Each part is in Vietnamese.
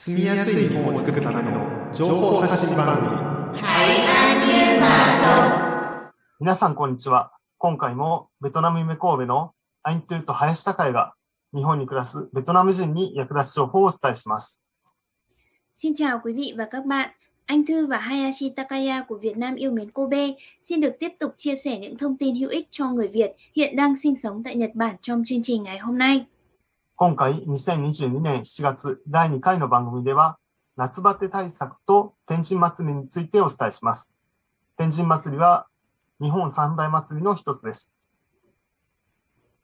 住みやすい日本を作るための情報発信番組皆さん、こんにちは。今回もベトナム夢神戸のアイントゥーと林孝也が日本に暮らすベトナム人に役立つ情報をお伝えします。Xin chào quý vị và các bạn. Anh Thư và Hayashi Takaya của Việt Nam yêu mến Kobe xin được tiếp tục chia sẻ những thông tin hữu ích cho người Việt hiện đang sinh sống tại Nhật Bản trong chương trình ngày hôm nay. 今回、2022年7月第2回の番組では、夏バテ対策と天神祭りについてお伝えします。天神祭りは日本三大祭りの一つです。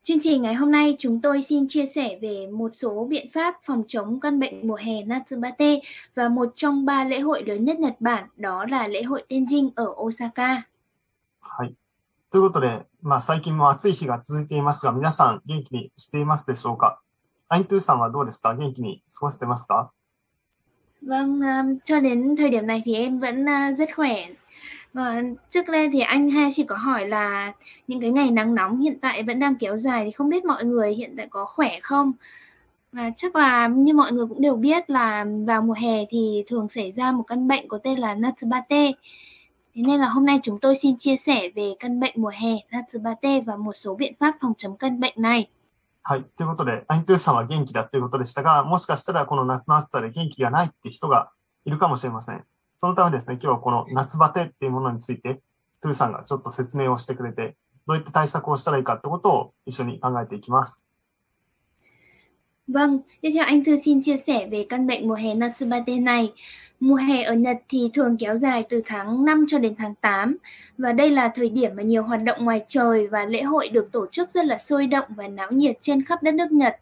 Chương trình ngày hôm nay chúng tôi xin chia sẻ về một số biện pháp phòng chống căn bệnh mùa hè Natsubate và một trong ba lễ hội lớn nhất Nhật Bản đó là lễ hội Tenjin ở Osaka. はい。ということで、まあ最近も暑い日が続いていますが、皆さん元気にしていますでしょうか アイントゥーさんはどうですか元気に過ごしてますか Vâng, um, cho đến thời điểm này thì em vẫn uh, rất khỏe. Và trước đây thì anh hay chỉ có hỏi là những cái ngày nắng nóng hiện tại vẫn đang kéo dài thì không biết mọi người hiện tại có khỏe không? Và chắc là như mọi người cũng đều biết là vào mùa hè thì thường xảy ra một căn bệnh có tên là Natsubate. Thế nên là hôm nay chúng tôi xin chia sẻ về căn bệnh mùa hè Natsubate và một số biện pháp phòng chống căn bệnh này. はい。ということで、アイントゥーさんは元気だということでしたが、もしかしたらこの夏の暑さで元気がないって人がいるかもしれません。そのためですね、今日はこの夏バテっていうものについて、トゥーさんがちょっと説明をしてくれて、どういった対策をしたらいいかってことを一緒に考えていきます。Vâng, tiếp theo anh Thư xin chia sẻ về căn bệnh mùa hè Natsubate này. Mùa hè ở Nhật thì thường kéo dài từ tháng 5 cho đến tháng 8 và đây là thời điểm mà nhiều hoạt động ngoài trời và lễ hội được tổ chức rất là sôi động và náo nhiệt trên khắp đất nước Nhật.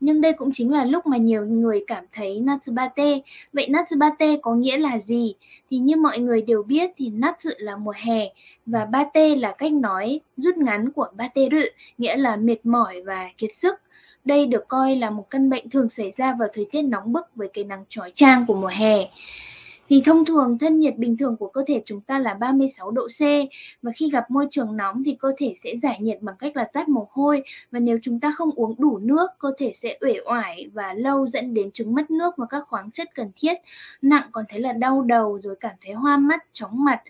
Nhưng đây cũng chính là lúc mà nhiều người cảm thấy Natsubate. Vậy Natsubate có nghĩa là gì? Thì như mọi người đều biết thì Natsu là mùa hè và Bate là cách nói rút ngắn của Bateru, nghĩa là mệt mỏi và kiệt sức. Đây được coi là một căn bệnh thường xảy ra vào thời tiết nóng bức với cái nắng chói chang của mùa hè. Thì thông thường thân nhiệt bình thường của cơ thể chúng ta là 36 độ C và khi gặp môi trường nóng thì cơ thể sẽ giải nhiệt bằng cách là toát mồ hôi và nếu chúng ta không uống đủ nước, cơ thể sẽ uể oải và lâu dẫn đến chứng mất nước và các khoáng chất cần thiết. Nặng còn thấy là đau đầu rồi cảm thấy hoa mắt, chóng mặt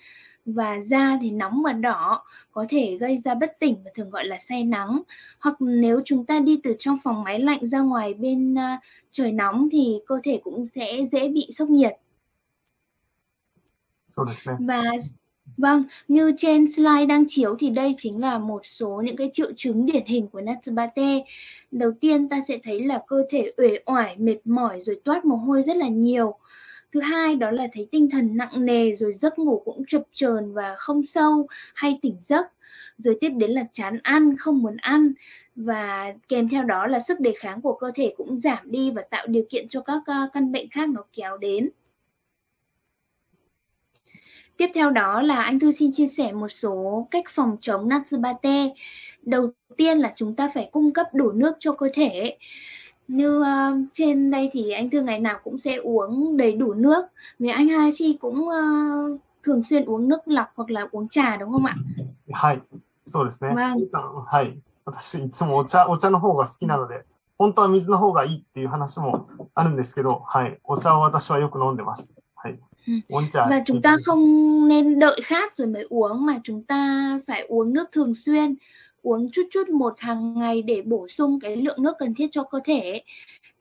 và da thì nóng và đỏ có thể gây ra bất tỉnh và thường gọi là say nắng hoặc nếu chúng ta đi từ trong phòng máy lạnh ra ngoài bên uh, trời nóng thì cơ thể cũng sẽ dễ bị sốc nhiệt và Vâng, như trên slide đang chiếu thì đây chính là một số những cái triệu chứng điển hình của Natsubate. Đầu tiên ta sẽ thấy là cơ thể uể oải, mệt mỏi rồi toát mồ hôi rất là nhiều thứ hai đó là thấy tinh thần nặng nề, rồi giấc ngủ cũng chập chờn và không sâu hay tỉnh giấc rồi tiếp đến là chán ăn, không muốn ăn và kèm theo đó là sức đề kháng của cơ thể cũng giảm đi và tạo điều kiện cho các ờ, căn bệnh khác nó kéo đến Tiếp theo đó là anh Thư xin chia sẻ một số cách phòng chống Natsubate. Đầu tiên là chúng ta phải cung cấp đủ nước cho cơ thể Như uh, trên đây thì anh Thư ngày nào cũng sẽ uống đầy đủ nước. Vì anh Hachi cũng uh, thường xuyên uống nước lọc hoặc là uống trà đúng không ạ? はい。そうですね。わんトゥーさんはい。私、いつもお茶、お茶の方が好きなので、本当は水の方がいいっていう話もあるんですけど、はい。お茶を私はよく飲んでます。はい。 Ừ. ウォンチャー Và chúng ta không nên đợi khát rồi mới uống mà chúng ta phải uống nước thường xuyên, uống chút chút một hàng ngày để bổ sung cái lượng nước cần thiết cho cơ thể.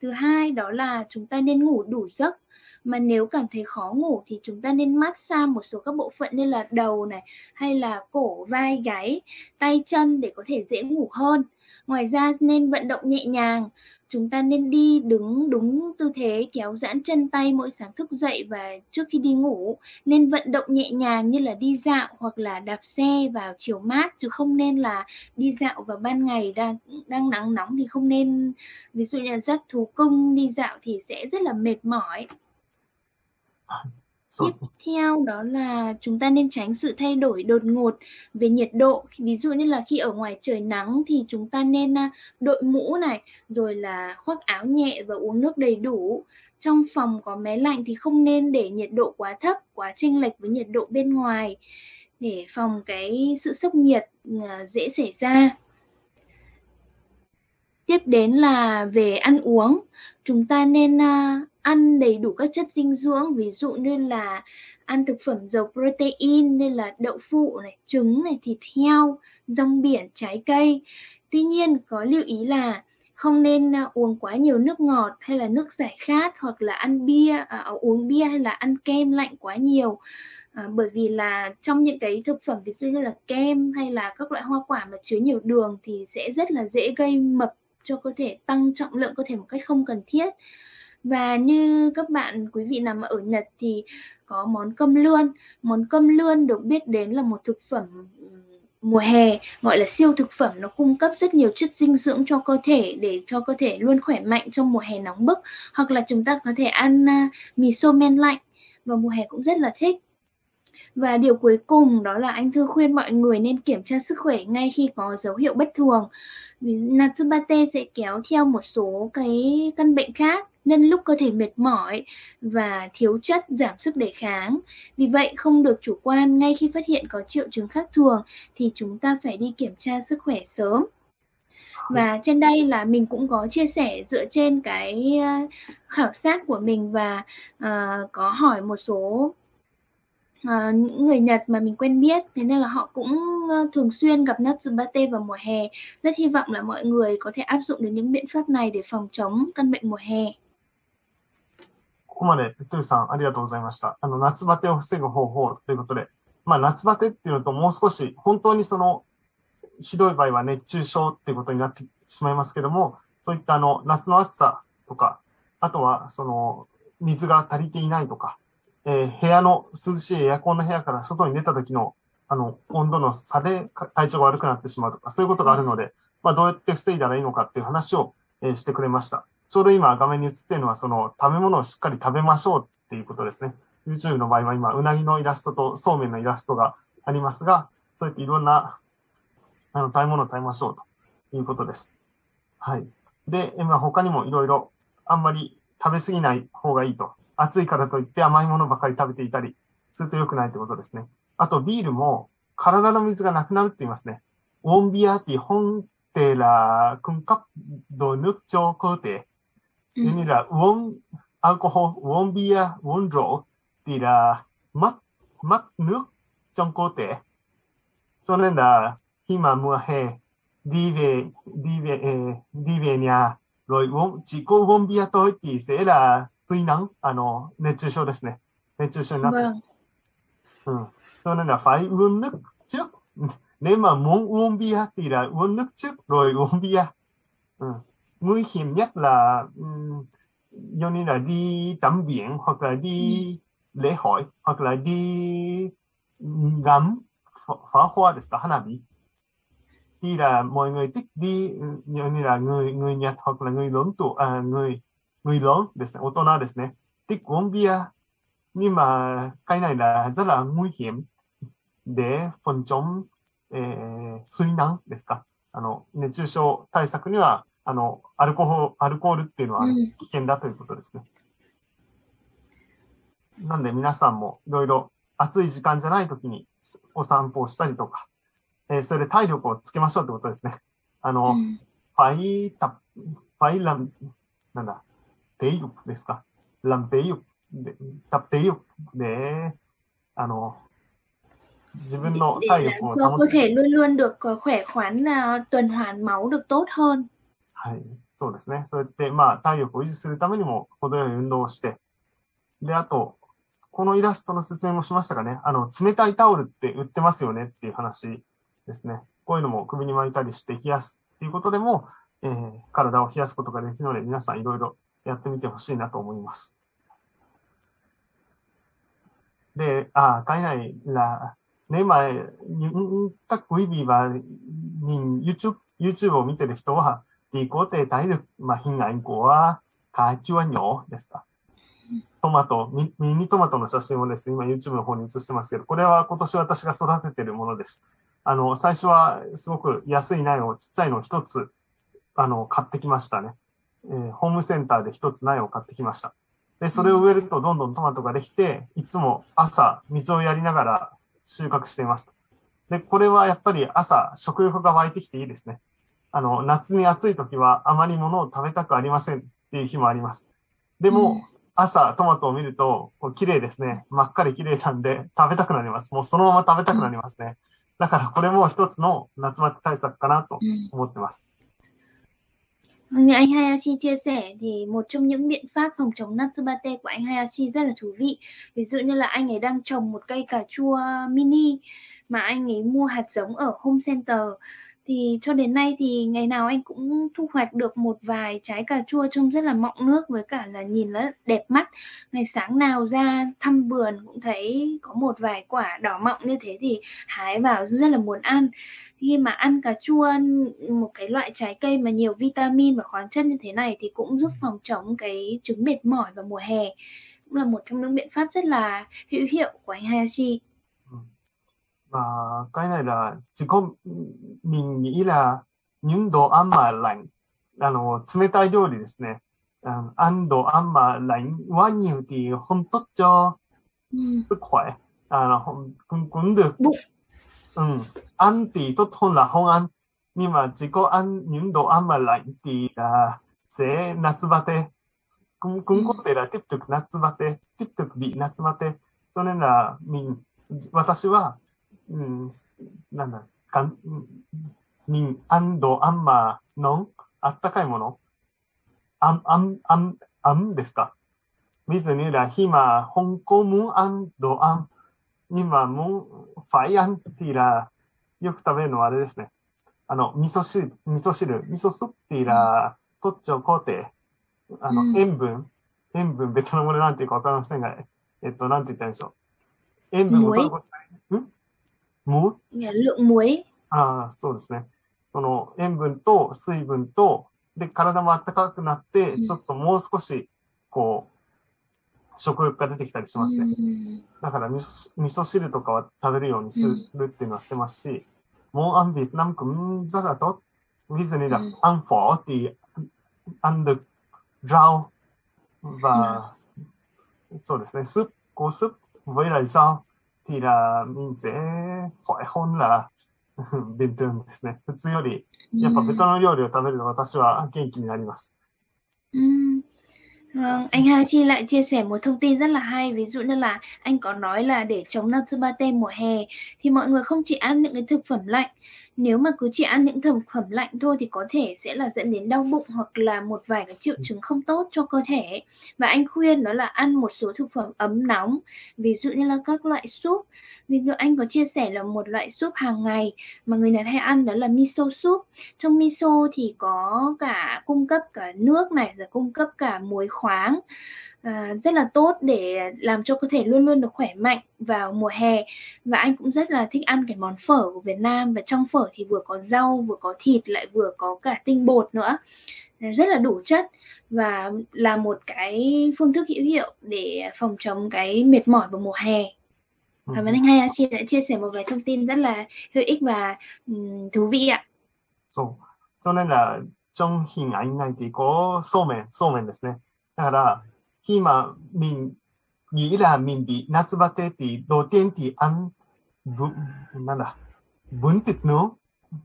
Thứ hai đó là chúng ta nên ngủ đủ giấc. Mà nếu cảm thấy khó ngủ thì chúng ta nên massage một số các bộ phận như là đầu này hay là cổ, vai, gáy, tay chân để có thể dễ ngủ hơn. Ngoài ra nên vận động nhẹ nhàng, chúng ta nên đi đứng đúng tư thế kéo giãn chân tay mỗi sáng thức dậy và trước khi đi ngủ nên vận động nhẹ nhàng như là đi dạo hoặc là đạp xe vào chiều mát chứ không nên là đi dạo vào ban ngày đang đang nắng nóng thì không nên. Ví dụ như là dắt thú cưng đi dạo thì sẽ rất là mệt mỏi. À, Tiếp theo đó là chúng ta nên tránh sự thay đổi đột ngột về nhiệt độ. Ví dụ như là khi ở ngoài trời nắng thì chúng ta nên à, đội mũ này, rồi là khoác áo nhẹ và uống nước đầy đủ. Trong phòng có máy lạnh thì không nên để nhiệt độ quá thấp, quá chênh lệch với nhiệt độ bên ngoài để phòng cái sự sốc nhiệt à, dễ xảy ra. Tiếp đến là về ăn uống, chúng ta nên à, ăn đầy đủ các chất dinh dưỡng ví dụ như là ăn thực phẩm giàu protein như là đậu phụ này, trứng này, thịt heo, rong biển, trái cây. Tuy nhiên có lưu ý là không nên à, uống quá nhiều nước ngọt hay là nước giải khát hoặc là ăn bia à, à, uống bia hay là ăn kem lạnh quá nhiều à, bởi vì là trong những cái thực phẩm ví dụ như là kem hay là các loại hoa quả mà chứa nhiều đường thì sẽ rất là dễ gây mập cho cơ thể tăng trọng lượng cơ thể một cách không cần thiết và như các bạn quý vị nằm ở Nhật thì có món cơm lươn món cơm lươn được biết đến là một thực phẩm mùa hè gọi là siêu thực phẩm. Nó cung cấp rất nhiều chất dinh dưỡng cho cơ thể để cho cơ thể luôn khỏe mạnh trong mùa hè nóng bức. Hoặc là chúng ta có thể ăn uh, mì xô men lạnh. Vào mùa hè cũng rất là thích và điều cuối cùng đó là anh thư khuyên mọi người nên kiểm tra sức khỏe ngay khi có dấu hiệu bất thường. Vì Natsubate sẽ kéo theo một số cái căn bệnh khác nhân lúc cơ thể mệt mỏi và thiếu chất giảm sức đề kháng. Vì vậy không được chủ quan ngay khi phát hiện có triệu chứng khác thường thì chúng ta phải đi kiểm tra sức khỏe sớm. Và trên đây là mình cũng có chia sẻ dựa trên cái ờ, khảo sát của mình và uh, có hỏi một số uh, những người Nhật mà mình quen biết thế nên là họ cũng uh, thường xuyên gặp Natsubate vào mùa hè rất hy vọng là mọi người có thể áp dụng được những biện pháp này để phòng chống căn bệnh mùa hè ここまで、トゥーさん、ありがとうございました。あの、夏バテを防ぐ方法ということで、まあ、夏バテっていうのと、もう少し、本当にその、ひどい場合は熱中症っていうことになってしまいますけども、そういったあの、夏の暑さとか、あとは、その、水が足りていないとか、 えー、部屋の涼しいエアコンの部屋から外に出た時の、あの、温度の差で体調が悪くなってしまうとか、そういうことがあるので、まあ、どうやって防いだらいいのかっていう話を、えー、してくれました。ちょうど今画面に映っているのは、その、食べ物をしっかり食べましょうっていうことですね。YouTube の場合は今、うなぎのイラストとそうめんのイラストがありますが、そうやっていろんな、あの、食べ物を食べましょうということです。はい。で、今他にもいろいろ、あんまり食べ過ぎない方がいいと暑いからといって甘いものばかり食べていたりすると良くないってことですね。あとビールも体の水がなくなるって言いますね。ウォンビアティホンテラクンカッドヌクチョコテ。ユニラウォンアルコホウォンビアウォンローティラマッマッヌクチョンコテ。それだ、ヒマムヘディベ、ディベ、ディベニャ rồi uống chỉ có uống bia thôi thì sẽ là suy nắng à nó 熱中症ですね 熱中症になって、vâng. ừ. cho nên là phải uống nước trước nếu mà muốn uống bia thì là uống nước trước rồi uống bia ừ. nguy hiểm nhất là um, giống như là đi tắm biển hoặc là đi ừ. lễ hội hoặc là đi ngắm pháo hoa ですか花火 Khi là mọi người thích đi như, như là người người Nhật hoặc là người lớn tuổi à, người người lớn ですね、大人ですね。thích uống bia nhưng mà cái này là rất là nguy hiểm để phòng chống、えー、水難ですか。あの熱中症対策にはあのアルコールアルコールっていうのは危険だということですね。うん、なんで皆さんもいろいろ暑い時間じゃない時にお散歩をしたりとか、えー、それで体力をつけましょうってことですね。あの、うん、ファイタ、ファイラン、なんだ、テイユですか？ランテイユ、タプテイユで、あの、自分の体力を保って。cơ thể luôn luôn được khỏe khoắn, tuần hoàn máu được tốt hơn. はい、そうですね。そうやって、まあ、体力を維持するためにも、程よい運動をして、で、あと、このイラストの説明もしましたがね、あの、冷たいタオルって売ってますよねっていう話ですね。こういうのも首に巻いたりして冷やすっていうことでも、えー、体を冷やすことができるので、皆さんいろいろやってみてほしいなと思います。で, à, cái này là nếu mà những các quý vị và nhìn YouTube YouTube を見てる人は thì có thể thấy được mà hình ảnh của cà chua nhỏ ですか。トマト、ミニトマトの写真をですね、今 YouTube の方に写してますけど、これは今年私が育ててるものです。あの、最初はすごく安い苗を、ちっちゃいのを一つ、あの、買ってきましたね。えー、ホームセンターで一つ苗を買ってきました。で、それを植えるとどんどんトマトができて、いつも朝水をやりながら収穫しています。で、これはやっぱり朝食欲が湧いてきていいですね。あの、夏に暑い時はあまり物を食べたくありませんっていう日もあります。でも、朝トマトを見ると、こう綺麗ですね。真っ赤で綺麗なんで食べたくなります。もうそのまま食べたくなりますね。だからこれも一つの夏バテ対策かなと Ừ. 思ってます。 Như anh Hayashi chia sẻ thì một trong những biện pháp phòng chống Natsubate của anh Hayashi rất là thú vị. Ví dụ như là anh ấy đang trồng một cây cà chua mini mà anh ấy mua hạt giống ở Home Center. thì cho đến nay thì ngày nào anh cũng thu hoạch được một vài trái cà chua trông rất là mọng nước với cả là nhìn rất đẹp mắt. Ngày sáng nào ra thăm vườn cũng thấy có một vài quả đỏ mọng như thế thì hái vào rất là muốn ăn. Khi mà ăn cà chua, một cái loại trái cây mà nhiều vitamin và khoáng chất như thế này thì cũng giúp phòng chống cái chứng mệt mỏi vào mùa hè. Cũng là một trong những biện pháp rất là hữu hiệu của anh Hayashi Và cái này là chỉ có mình nghĩ là những đồ ăn mà lạnh, あの、冷たい料理ですね。あのăn đồ ăn mà lạnh quá nhiều thì không tốt cho ừ. sức khỏe. À, là không, cũng, cũng được. Bụng. Ừ. Ăn thì tốt hơn là không ăn. Nhưng mà chỉ có ăn những đồ ăn mà lạnh thì là sẽ natsubate. Cũng, cũng có thể là tiếp tục natsubate, tiếp tục bị natsubate. Cho nên là mình, 私は、 うん、なんだ、かん、みん、あんど、あんま、のん、あったかいもの、あん、あん、あん、あんですか？水にら、ひま、ほんこもん、あんど、あん、今もん、ファイアンティラ、よく食べるのはあれですね。あの、味噌汁、味噌汁、味噌スッティラ、っちチこうて、あの、塩分、塩分、ベトナム語でなんていうかわかりませんが、えっと、なんて言ったんでしょう。塩分を取ることない。うん？là lượng muối ああ、そうですね。その塩分と水分と、で、体も暖かくなって、うんちょっともう少し、こう、食欲が出てきたりしますね。 ừ. だから味噌、味噌汁とかは食べるようにするっていうのはしてますし、もうアンビ、なんか、んザガと、ウィズニラうん、アンフォーっていう、アンド、ドラウ、は、そうですね、スープ、コースープ、với lại rau thì là mình sẽ khỏi hơn là 弁当ですね。普通より、やっぱベトナム料理を食べると私は元気になります。 Ừm. Vâng, anh Hachi lại chia sẻ một thông tin rất là hay ví dụ như là anh có nói là để chống Natsubate mùa hè thì mọi người không chỉ ăn những cái thực phẩm lạnh nếu mà cứ chỉ ăn những thực phẩm lạnh thôi thì có thể sẽ là dẫn đến đau bụng hoặc là một vài cái triệu chứng không tốt cho cơ thể và anh khuyên đó là ăn một số thực phẩm ấm nóng, ví dụ như là các loại súp. Ví dụ anh có chia sẻ là một loại súp hàng ngày mà người Nhật hay ăn đó là miso súp. Trong miso thì có cả cung cấp cả nước này, rồi cung cấp cả muối khoáng à, rất là tốt để làm cho cơ thể luôn luôn được khỏe mạnh vào mùa hè và anh cũng rất là thích ăn cái món phở của Việt Nam và trong phở thì vừa có rau vừa có thịt lại vừa có cả tinh bột nữa rất là đủ chất và là một cái phương thức hữu hiệu để phòng chống cái mệt mỏi vào mùa hè うん Cảm ơn anh Hayashi đã chia sẻ một vài thông tin rất là hữu ích và ừm, thú vị ạ. そう。それら、trong hình ảnh này thì có sô men, sô men ですね。だから、 khi mà mình nghĩ là mình bị nát Natsubate thì đầu tiên thì ăn bún, là, bún thịt nướng,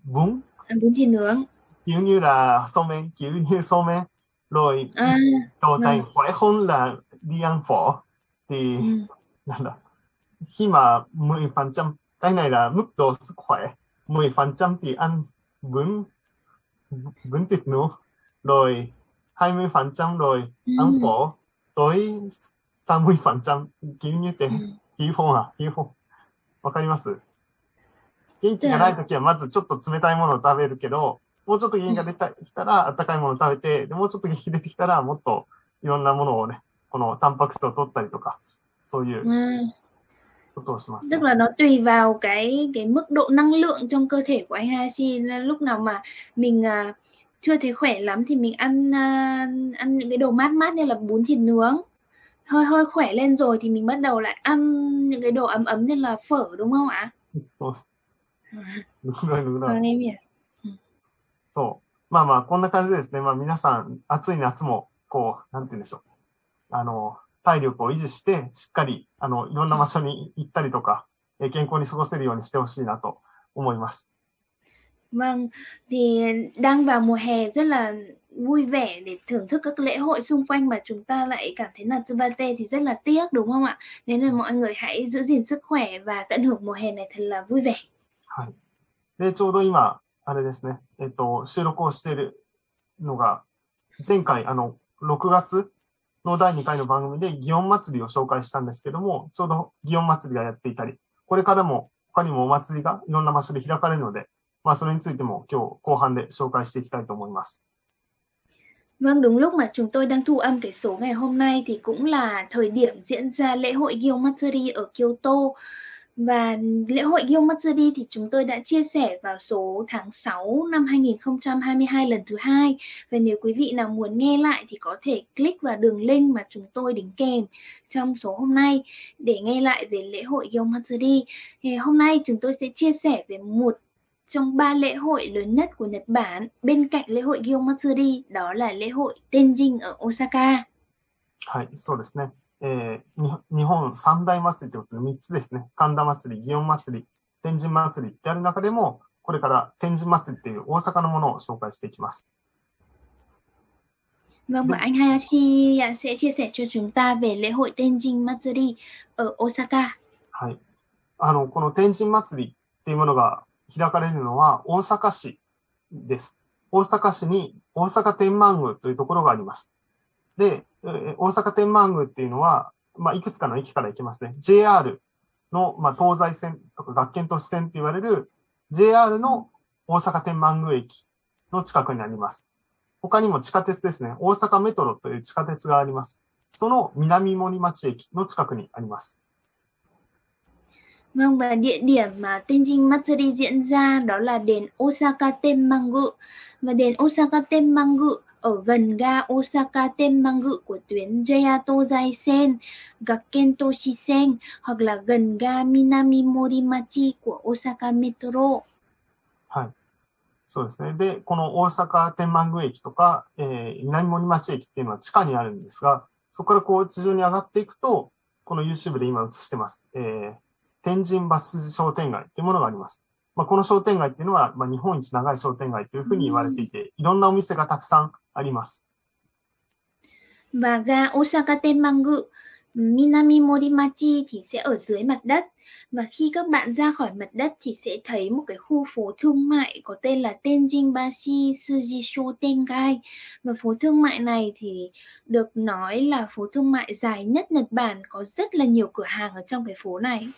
bún. Ăn bún thịt nướng. Kiểu như là somen, kiểu như somen. Rồi à, đầu no. khỏe hơn là đi ăn phở. Thì ừ. là, khi mà 10%, cái này là mức độ sức khỏe, 10% thì ăn bún, bún thịt nướng. Rồi 20% rồi ừ. ăn phở ừm, phở. Tới 30% kiểu như thế. ừm. 基本は、基本。わかります？元気がないときはまずちょっと冷たいものを食べるけど、もうちょっと元気が出てきたら温かいものを食べて、でもうちょっと元気出てきたらもっといろんなものをね、このタンパク質を取ったりとか、そういうことをします、ね tức。là nó tùy vào cái cái mức độ năng lượng trong cơ thể của anh Hayashi Nên lúc nào mà mình à, chưa thấy khỏe lắm thì mình ăn à, ăn những cái đồ mát mát như là bún thịt nướng hơi hơi khỏe lên rồi thì mình bắt đầu lại ăn những cái đồ ấm ấm như là phở đúng không ạ? そう。ぬぐらいぬぐらい。 Vâng em hiểu. そう。まあまあ、こんな感じでですね。まあ皆さん、暑い夏も、こう、なんて言うんでしょう。あの、体力を維持して、しっかり、あの、いろんな場所に行ったりとか、えー健康に過ごせるようにしてほしいなと思います。 Vâng, thì đang vào mùa hè rất là vui vẻ để thưởng thức các lễ hội xung quanh mà chúng ta lại cảm thấy là Tsubate thì rất là tiếc đúng không ạ? Nên là mọi người hãy giữ gìn sức khỏe và tận hưởng mùa hè này thật là vui vẻ. はい。で、ちょうど今、あれですね、えっと、収録をしているのが、前回、あの、6月の第2回の番組で祇園祭りを紹介したんですけども、ちょうど祇園祭りがやっていたり、これからも他にもお祭りがいろんな場所で開かれるので、まあそれについても今日後半で紹介していきたいと思います。 Vâng, đúng lúc mà chúng tôi đang thu âm cái số ngày hôm nay thì cũng là thời điểm diễn ra lễ hội Gyo Matsuri ở Kyoto. Và lễ hội Gyo Matsuri thì chúng tôi đã chia sẻ vào số tháng 6 năm 2022 lần thứ hai. Và nếu quý vị nào muốn nghe lại thì có thể click vào đường link mà chúng tôi đính kèm trong số hôm nay để nghe lại về lễ hội Gyo Matsuri. Thì hôm nay chúng tôi sẽ chia sẻ về một trong ba lễ hội lớn nhất của Nhật Bản bên cạnh lễ hội Gyo Matsuri đó là lễ hội Tenjin ở Osaka. はい、そうですね。えーに日本三大祭りということで3つですね。神田祭り、祇園祭り、天神祭りってある中でも、これから天神祭りっていう大阪のものを紹介していきます。 Vâng và anh Hayashi sẽ chia sẻ cho chúng ta về lễ hội Tenjin Matsuri ở Osaka. はい。あの、この天神祭りっていうものが 開かれるのは大阪市です。大阪市に大阪天満宮というところがあります。で、大阪天満宮っていうのは、まあ、いくつかの駅から行けますね。JR の、まあ、東西線とか学研都市線って言われる JR の大阪天満宮駅の近くにあります。他にも地下鉄ですね。大阪メトロという地下鉄があります。その南森町駅の近くにあります。Vâng và địa điểm mà Tenjin Matsuri diễn ra đó là đền Osaka Tenmangu và đền Osaka Tenmangu ở gần ga Osaka Tenmangu của tuyến JR Tozai-sen, Gakkento Shisen hoặc là gần ga Minami Morimachi của Osaka Metro. はい。そうですね。で、この大阪天満宮駅とか、えー、南森町駅っていうのは地下にあるんですが、そこからこう地上に上がっていくと、この YouTube で今映してます。えー、天神バス商店街っていうものがあります。まあ、この商店街っていうのは、まあ、日本一長い商店街というふうに言われていて、いろんなお店がたくさんあります。Và ga Osaka Tenmangu, Minami Morimachi thì sẽ ở dưới mặt đất. Và khi các bạn ra khỏi mặt đất thì sẽ thấy một cái khu phố thương mại có tên là Tenjinbashi Sujisho Tengai. Và phố thương mại này thì được nói là phố thương mại dài nhất Nhật Bản, có rất là nhiều cửa hàng ở trong cái phố này.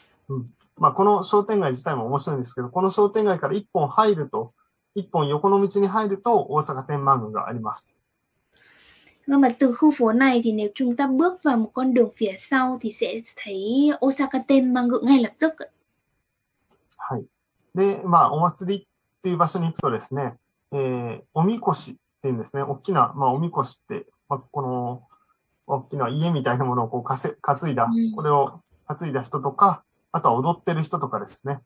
まあ、この商店街自体も面白いんですけど、この商店街から一本入ると、一本横の道に入ると大阪天満宮があります。Vâng, mà từ khu phố này thì nếu chúng ta bước vào một con đường phía sau thì sẽ thấy Osaka Tenmangu ngay lập tức. はい。で、まあ、お祭りっていう場所に行くとですね、えー、おみこしっていうんですね、大きな、まあ、おみこしって、まあ、この、大きな家みたいなものをこうかせ、担いだうん、これを担いだ人とか、あとは踊ってる人とかですね。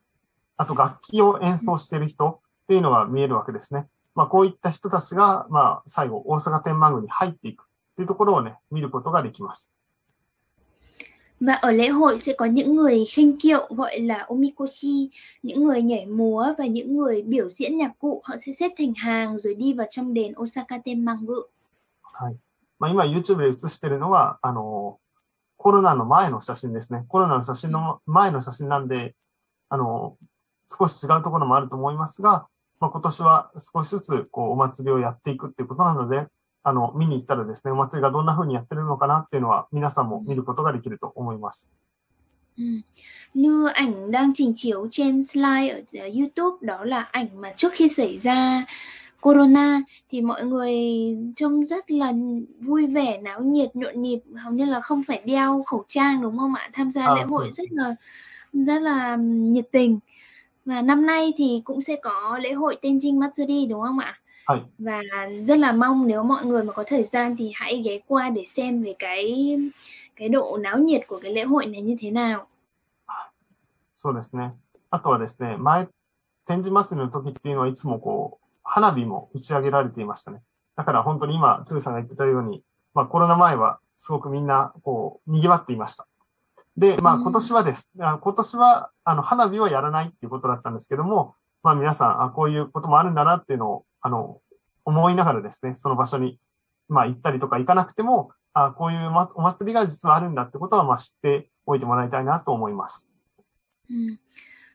あと楽器を演奏してる人っていうのが見えるわけですね。まあ、こういった人たちが、まあ、最後、大阪天満宮に入っていくっていうところをね、見ることができます。Và ở lễ hội sẽ có những người khênh kiệu gọi là omikoshi, những người nhảy múa và những người biểu diễn nhạc cụ. Họ sẽ xếp thành hàng rồi đi vào trong đền Osaka Tenmangu. はい。まあ、今 YouTube で映してるのは、あの、コロナの前の写真ですね。コロナの写真の前の写真なんで、あの、少し違うところもあると思いますが、まあ、今年は少しずつ、こう、お祭りをやっていくっていうことなので、あの、見に行ったらですね、お祭りがどんな風にやってるのかなっていうのは、皆さんも見ることができると思います。Ừ. Như ảnh đang trình chiếu trên slide ở YouTube đó là ảnh mà trước khi xảy ra Corona thì mọi người trông rất là vui vẻ, náo nhiệt, nhộn nhịp, hầu như là không phải đeo khẩu trang đúng không ạ? Tham gia À, lễ hội rồi. rất là rất là nhiệt tình. Và năm nay thì cũng sẽ có lễ hội Tenjin Matsuri đúng không ạ? はい。 Và rất là mong nếu mọi người mà có thời gian thì hãy ghé qua để xem về cái cái độ náo nhiệt của cái lễ hội này như thế nào. そうですね。あとはですね、前、展示祭りの時っていうのはいつもこう、 う、花火も打ち上げられていましたね。だから本当に今、トゥーさんが言ってたように、まあコロナ前はすごくみんな、こう、賑わっていました。で、まあうん今年はです。あ今年は、あの、花火はやらないっていうことだったんですけども、まあ皆さん、あこういうこともあるんだなっていうのを、あの、思いながらですね、その場所に、まあ行ったりとか行かなくても、あこういうお祭りが実はあるんだってことは、まあ知っておいてもらいたいなと思います。うん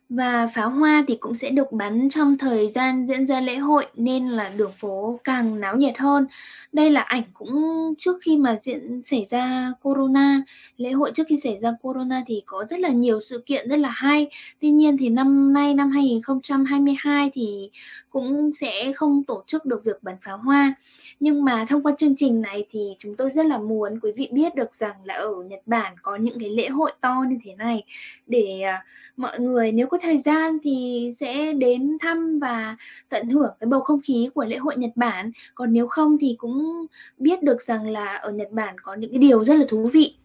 Và pháo hoa thì cũng sẽ được bắn trong thời gian diễn ra lễ hội nên là đường phố càng náo nhiệt hơn. Đây là ảnh cũng trước khi mà diễn xảy ra corona, lễ hội trước khi xảy ra corona thì có rất là nhiều sự kiện rất là hay. Tuy nhiên thì năm nay năm 2022 thì cũng sẽ không tổ chức được việc bắn pháo hoa. Nhưng mà thông qua chương trình này thì chúng tôi rất là muốn quý vị biết được rằng là ở Nhật Bản có những cái lễ hội to như thế này để à, mọi người nếu có thời gian thì sẽ đến thăm và tận hưởng cái bầu không khí của lễ hội Nhật Bản. Còn nếu không thì cũng biết được rằng là ở Nhật Bản có những cái điều rất là thú vị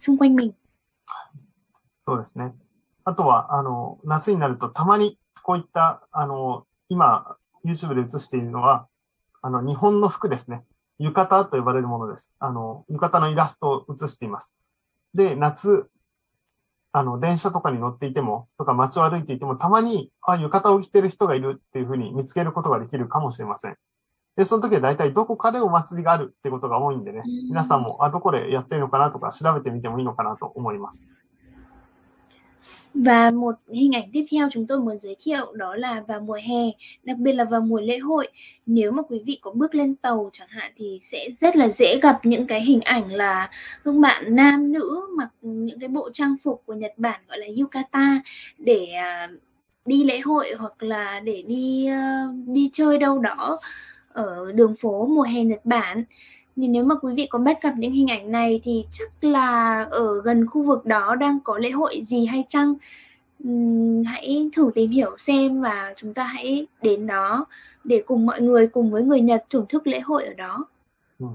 xung quanh mình. そうですね。あとは、あの、夏になるとたまにこういった、あの、今、YouTube で映しているのは、あの、日本の服ですね。浴衣と呼ばれるものです。あの、浴衣のイラストを映しています。で、夏、 あの、電車とかに乗っていても、とか街を歩いていても、たまに、あ、浴衣を着てる人がいるっていうふうに見つけることができるかもしれません。で、その時は大体どこかでお祭りがあるってことが多いんでね、皆さんも、あ、どこでやってるのかなとか調べてみてもいいのかなと思います。Và một hình ảnh tiếp theo chúng tôi muốn giới thiệu đó là vào mùa hè, đặc biệt là vào mùa lễ hội. Nếu mà quý vị có bước lên tàu chẳng hạn thì sẽ rất là dễ gặp những cái hình ảnh là các bạn nam nữ mặc những cái bộ trang phục của Nhật Bản gọi là yukata để à, đi lễ hội hoặc là để đi ờ, đi chơi đâu đó ở đường phố mùa hè Nhật Bản thì nếu mà quý vị có bắt gặp những hình ảnh này thì chắc là ở gần khu vực đó đang có lễ hội gì hay chăng uhm, hãy thử tìm hiểu xem và chúng ta hãy đến đó để cùng mọi người cùng với người Nhật thưởng thức lễ hội ở đó. Ừ.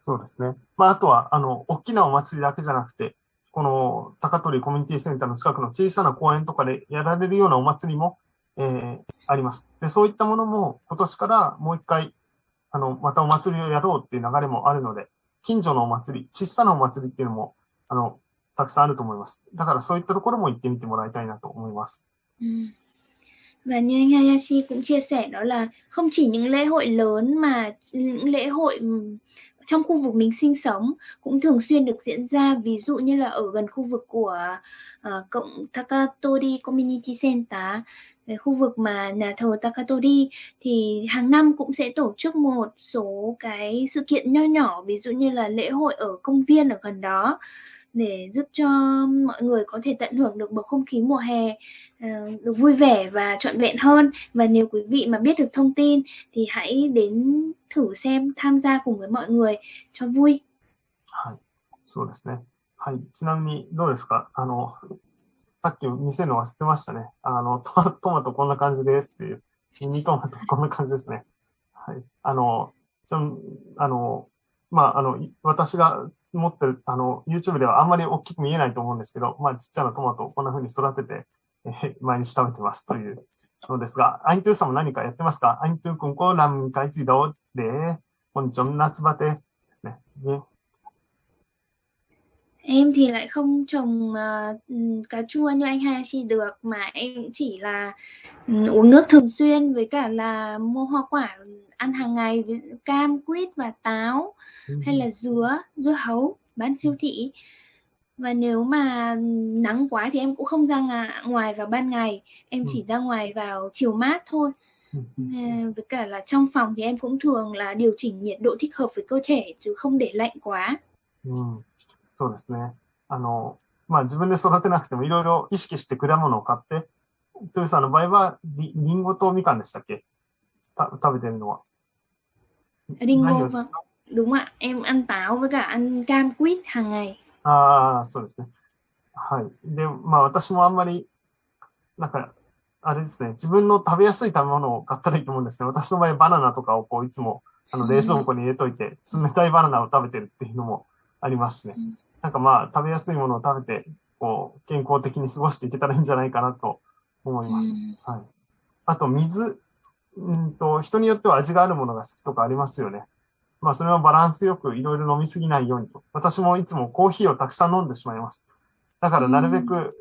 そうですね。まあ、あとは、あの、大きなお祭りだけじゃなくて、この高取コミュニティセンターの近くの小さな公園とかでやられるようなお祭りも、えー、あります。で、そういったものも今年からもう一回 あの、またお祭りをやろうっていう流れもあるので、近所のお祭り、小さなお祭りっていうのも、あの、たくさんあると思います。だからそういったところも行ってみてもらいたいなと思います。うん Và như Hayashi cũng chia sẻ đó là không chỉ những lễ hội lớn mà những lễ hội trong khu vực mình sinh sống cũng thường xuyên được diễn ra. Ví dụ như là ở gần khu vực của uh, cộng Takatori Community Center cái khu vực mà nhà thờ Takatori thì hàng năm cũng sẽ tổ chức một số cái sự kiện nho nhỏ ví dụ như là lễ hội ở công viên ở gần đó để giúp cho mọi người có thể tận hưởng được bầu không khí mùa hè ờ, được vui vẻ và trọn vẹn hơn và nếu quý vị mà biết được thông tin thì hãy đến thử xem tham gia cùng với mọi người cho vui. はい、そうですね。はい、ちなみにどうですかあの、さっき見せるの忘れてましたね。あの、トマトマトこんな感じですっていう。ミニトマトこんな感じですね。はい。あの、ちょ、あの、 まあ、あの、私が持ってる、あの、YouTube ではあんまり大きく見えないと思うんですけど、まあ、ちっちゃなトマトをこんな風に育てて、え毎日食べてますというのですが、アイントゥーさんも何かやってますか？アイントゥー君こうラム海水道で、こんにちは、夏バテですね。ね。Em thì lại không trồng uh, cà chua như anh Hayashi được mà em cũng chỉ là um, uống nước thường xuyên với cả là mua hoa quả ăn hàng ngày với cam, quýt và táo ừ. hay là dứa, dưa hấu bán siêu thị. Và nếu mà nắng quá thì em cũng không ra ngoài vào ban ngày, em ừ. chỉ ra ngoài vào chiều mát thôi. Ừ. Với cả là trong phòng thì em cũng thường là điều chỉnh nhiệt độ thích hợp với cơ thể chứ không để lạnh quá. Ừ. そうですね。あの、まあ自分で育てなくてもいろいろ意識して果物を買って、トゥーさんの場合はリ、リンゴとみかんでしたっけ？た食べてるのは。リンゴ vâng. Đúng ạ, em ăn táo với cả ăn cam quýt hàng ngày. ああ、そうですね。はい。で、まあ私もあんまり、なんか、あれですね、自分の食べやすい食べ物を買ったらいいと思うんですね。私の場合バナナとかをこういつもあの冷蔵庫に入れといて、冷たいバナナを食べてるっていうのもありますしね。なんかまあ、食べやすいものを食べて、こう、健康的に過ごしていけたらいいんじゃないかなと思います。はい。あと、水。うんと、人によっては味があるものが好きとかありますよね。まあ、それはバランスよくいろいろ飲みすぎないようにと。私もいつもコーヒーをたくさん飲んでしまいます。だからなるべく、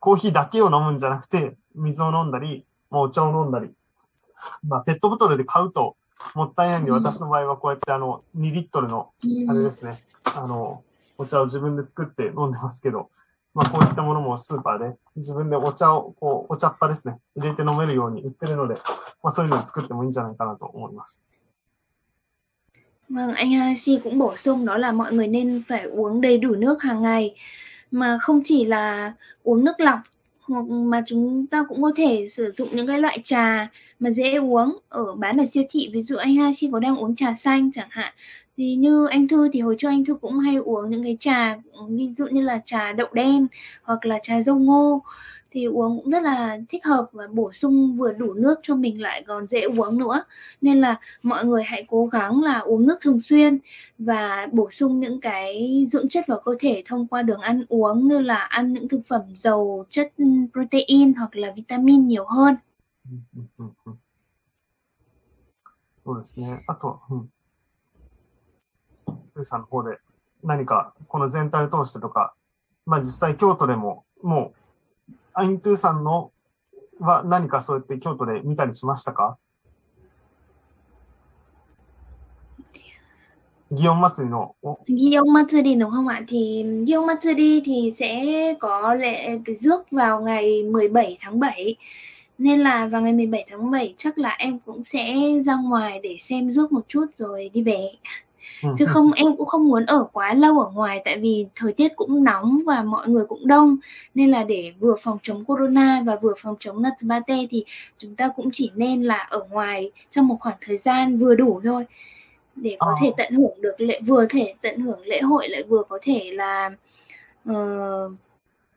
コーヒーだけを飲むんじゃなくて、水を飲んだり、もうお茶を飲んだり。まあ、ペットボトルで買うと、もったいないんで、私の場合はこうやってあの、2リットルの、あれですね、あの、お茶を自分で作って飲んでますけど、まあこういったものもスーパーで自分でお茶を、こう、お茶っ葉ですね、入れて飲めるように売ってるので、まあそういうのを作ってもいいんじゃないかなと思います。Vâng, anh Hashi cũng bổ sung đó là mọi người nên phải uống đầy đủ nước hàng ngày mà không chỉ là uống nước lọc hoặc mà chúng ta cũng có thể sử dụng những cái loại trà mà dễ uống ở bán ở siêu thị. Ví dụ anh Hashi có đang uống trà xanh chẳng hạn, thì như anh Thư thì hồi trước anh Thư cũng hay uống những cái trà, ví dụ như là trà đậu đen hoặc là trà dâu ngô thì uống cũng rất là thích hợp và bổ sung vừa đủ nước cho mình lại còn dễ uống nữa nên là mọi người hãy cố gắng là uống nước thường xuyên và bổ sung những cái dưỡng chất vào cơ thể thông qua đường ăn uống như là ăn những thực phẩm giàu chất protein hoặc là vitamin nhiều hơn うんうんうんうんそうですね。あと、うん。ルーさんの方で何かこの全体を通してとか、まあ実際京都でももう、 アイントゥーさんのは何かそうやって京都で見たりしましたか祇園祭りの、お Gyeong Matsuri đúng không ạ? Thì Gyeong Matsuri thì sẽ có lễ cái rước vào ngày 17 tháng 7 nên là vào ngày 17 tháng 7 chắc là em cũng sẽ ra ngoài để xem rước một chút rồi đi về ừ, Ừ, chứ ừ, không ừ. em cũng không muốn ở quá lâu ở ngoài tại vì thời tiết cũng nóng và mọi người cũng đông nên là để vừa phòng chống corona và vừa phòng chống Natsubate thì chúng ta cũng chỉ nên là ở ngoài trong một khoảng thời gian vừa đủ thôi để có thể ờ. tận hưởng được lễ vừa thể tận hưởng lễ hội lại vừa có thể là uh,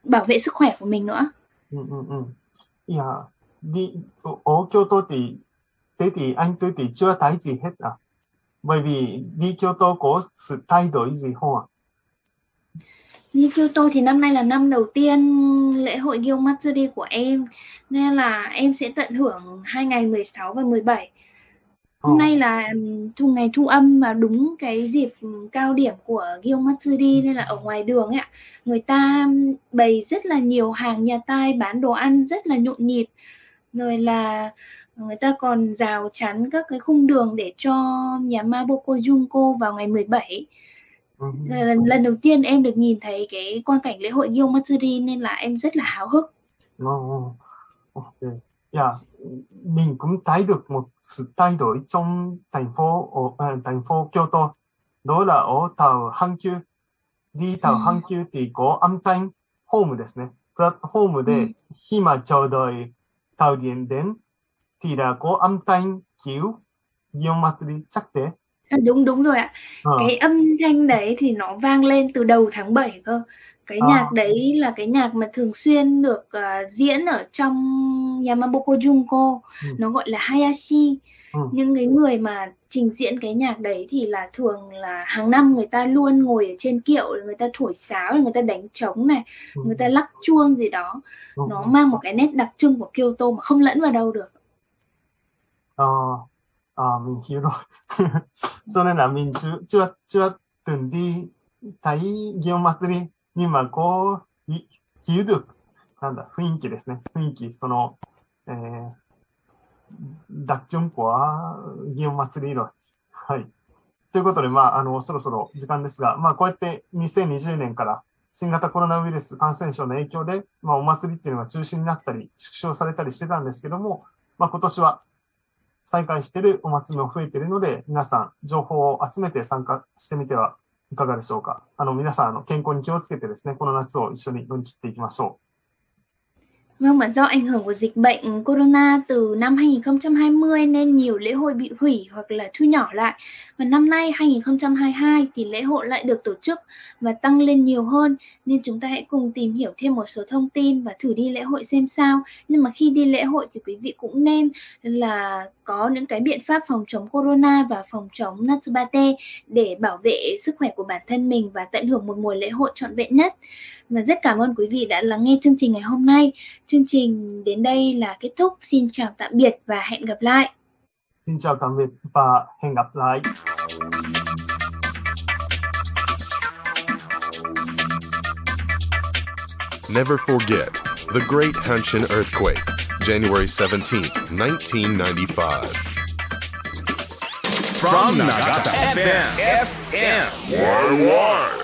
bảo vệ sức khỏe của mình nữa. Ừ ừ ừ. Yeah. Đi ở Kyoto thì thế thì anh tôi thì chưa thấy gì hết à? Bởi vì đi Kyoto có sự thay đổi gì không ạ? Như Kyoto thì năm nay là năm đầu tiên lễ hội Gyeong Matsuri của em nên là em sẽ tận hưởng hai ngày 16 và 17 Hôm Ờ. nay là thu ngày thu âm và đúng cái dịp cao điểm của Gyeong Matsuri nên là ở ngoài đường ấy ạ, người ta bày rất là nhiều hàng nhà tai bán đồ ăn rất là nhộn nhịp. Rồi là người ta còn rào chắn các cái khung đường để cho nhà ma Boko Junko vào ngày 17. Ừ. Lần, lần đầu tiên em được nhìn thấy cái quang cảnh lễ hội Gyeong Matsuri nên là em rất là háo hức. Ừ, ừ. Ok. Dạ, mình cũng thấy được một sự thay đổi trong thành phố ở à, thành phố Kyoto. Đó là ở tàu Hankyu. Đi tàu Ừ. Hankyu thì có âm thanh home ですね。プラットフォームで Ừ. khi mà chờ đợi tàu điện đến thì là có âm thanh kiểu Gion Matsuri chắc thế. À, đúng đúng rồi ạ. Ờ. cái âm thanh đấy thì nó vang lên từ đầu tháng 7 cơ cái Ờ. nhạc đấy là cái nhạc mà thường xuyên được ờ, diễn ở trong Yamaboko Junko Ừ. nó gọi là Hayashi Ừ. những cái người mà trình diễn cái nhạc đấy thì là thường là hàng năm người ta luôn ngồi ở trên kiệu người ta thổi sáo người ta đánh trống này Ừ. người ta lắc chuông gì đó Ừ. nó mang một cái nét đặc trưng của Kyoto mà không lẫn vào đâu được À, à, mình hiểu rồi. Cho nên là mình chưa chưa chưa từng đi thấy Gion Matsuri nhưng mà có hi- hiểu được なんだ雰囲気ですね。雰囲気、その、えー、đặc trưng của 祇園祭り色。はい。ということで、まあ、あの、そろそろ時間ですが、まあ、こうやって2020年から新型コロナウイルス感染症の影響で、まあ、お祭りっていうのが中止になったり、縮小されたりしてたんですけども、まあ、今年は再開しているお祭りも増えているので、皆さん、情報を集めて参加してみてはいかがでしょうか。あの、皆さん、あの、健康に気をつけてですね、この夏を一緒に乗り切っていきましょう Vâng, và do ảnh hưởng của dịch bệnh corona từ năm 2020 nên nhiều lễ hội bị hủy hoặc là thu nhỏ lại. Và năm nay 2022 thì lễ hội lại được tổ chức và tăng lên nhiều hơn nên chúng ta hãy cùng tìm hiểu thêm một số thông tin và thử đi lễ hội xem sao. Nhưng mà khi đi lễ hội thì quý vị cũng nên là có những cái biện pháp phòng chống corona và phòng chống Natsubate để bảo vệ sức khỏe của bản thân mình và tận hưởng một mùa lễ hội trọn vẹn nhất. Và rất cảm ơn quý vị đã lắng nghe chương trình ngày hôm nay. Chương trình đến đây là kết thúc. Xin chào tạm biệt và hẹn gặp lại. う。xin chào tạm biệt và hẹn gặp lại. Never forget the Great Hanshin Earthquake, January 17, 1995. from Nagata FM. FM. Why?